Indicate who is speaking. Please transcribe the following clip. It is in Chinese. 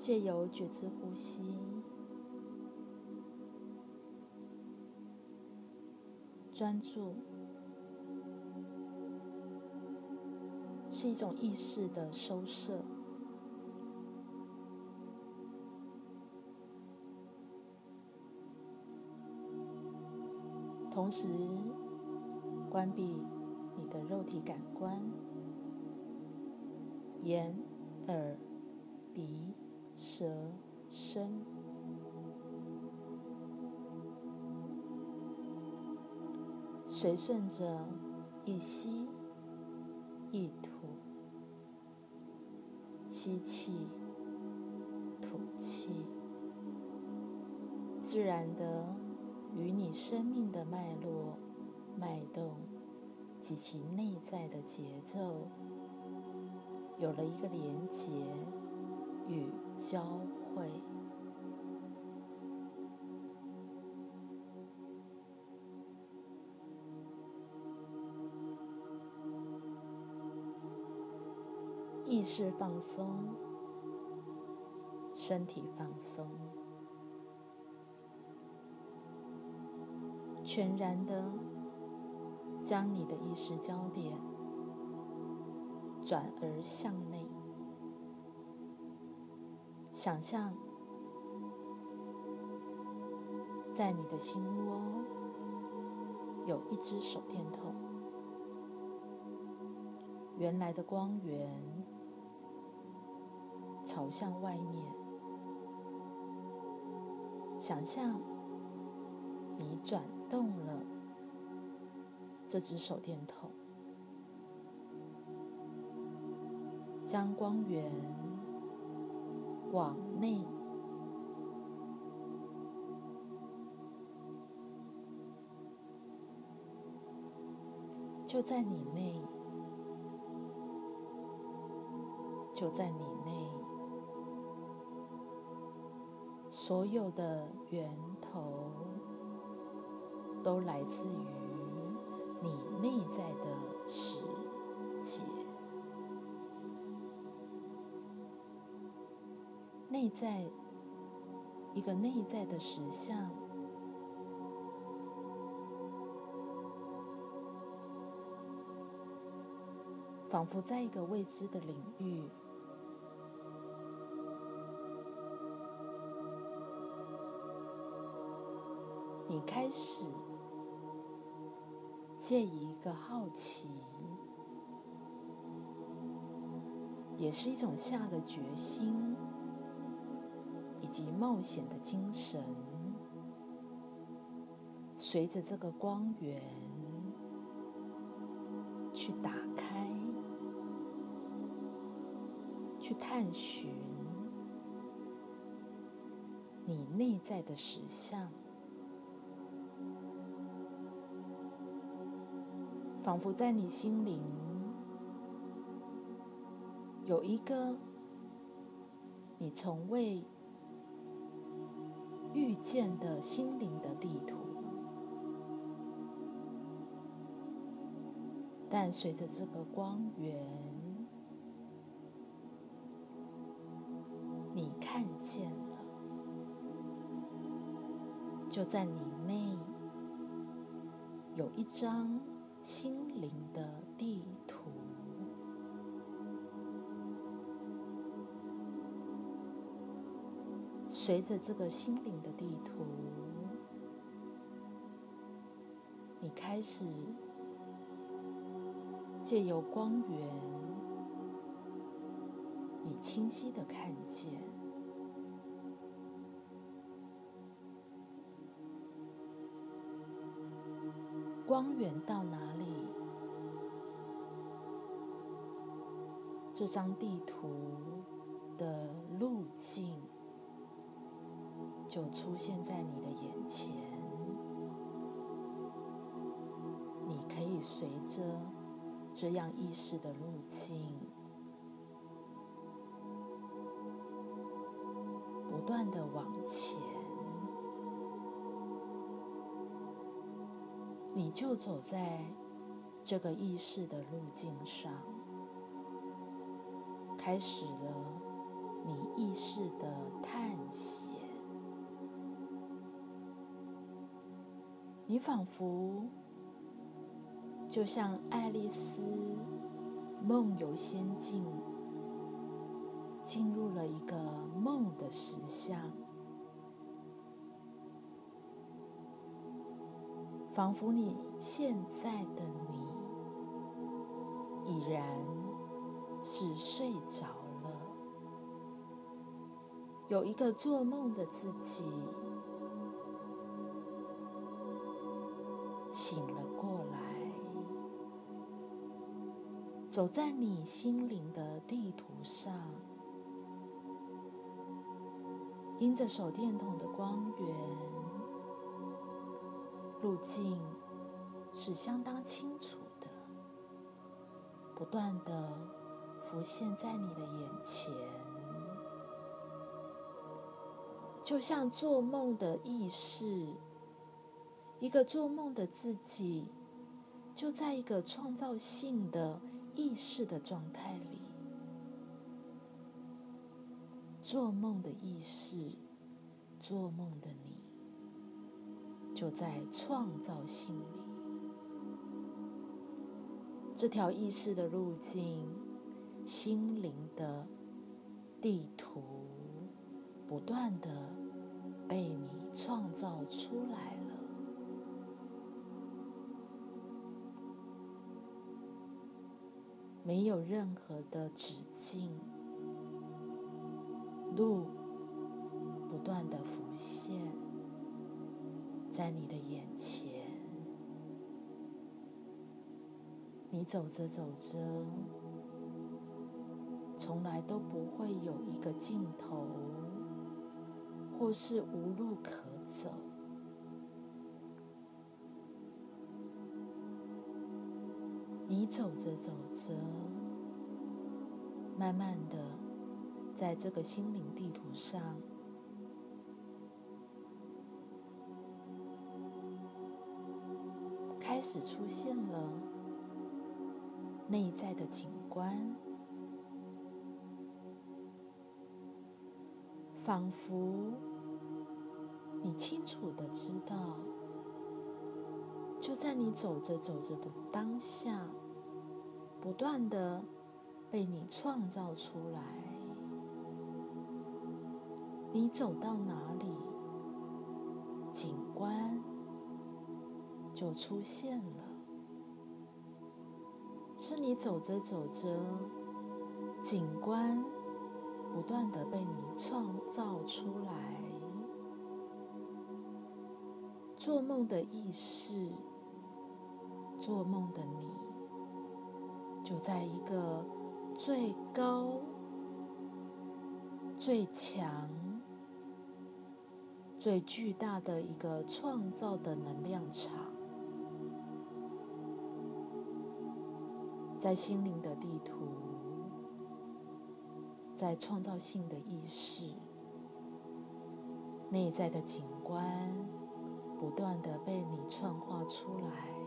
Speaker 1: 借由觉知呼吸，专注是一种意识的收摄。同时，关闭你的肉体感官，眼、耳、鼻、舌、身，随顺着一吸一吐，吸气、吐气，自然的。与你生命的脉络、脉动及其内在的节奏有了一个连结与交汇，意识放松，身体放松。全然的将你的意识焦点转而向内，想象在你的心窝有一只手电筒，原来的光源朝向外面，想象你转。动了这只手电筒，将光源往内，就在你内，就在你内，所有的源头。都来自于你内在的内在一个内在的实相，仿佛在一个未知的领域。你开始借一个好奇，也是一种下了决心及冒险的精神，随着这个光源去打开，去探寻你内在的实相。仿佛在你心灵有一个你从未遇见的心灵的地图，但随着这个光源，你看见了，就在你内有一张。心灵的地随着这个心灵的地图，你开始借由光源，你清晰的看见光源到哪里？这张地图的路径就出现在你的眼前，你可以随着这样意识的路径，不断的往前，你就走在这个意识的路径上。开始了你意识的探险。你仿佛就像爱丽丝梦游仙境，进入了一个梦的实相，仿佛你现在的你已然是睡着了，有一个做梦的自己。走在你心灵的地图上，因着手电筒的光源，路径是相当清楚的，不断的浮现在你的眼前，就像做梦的意识。一个做梦的自己，就在一个创造性的意识的状态里。做梦的意识，做梦的你，就在创造性里。这条意识的路径，心灵的地图，不断的被你创造出来没有任何的止境，路不断的浮现在你的眼前。你走着走着，从来都不会有一个尽头，或是无路可走。你走着走着，慢慢的，在这个心灵地图上，开始出现了内在的景观，仿佛你清楚的知道，就在你走着走着的当下。不断的被你创造出来，你走到哪里，景观就出现了。是你走着走着，景观不断的被你创造出来。做梦的意识，做梦的你。就在一个最高、最强、最巨大的一个创造的能量场，在心灵的地图，在创造性的意识、内在的景观，不断的被你创化出来。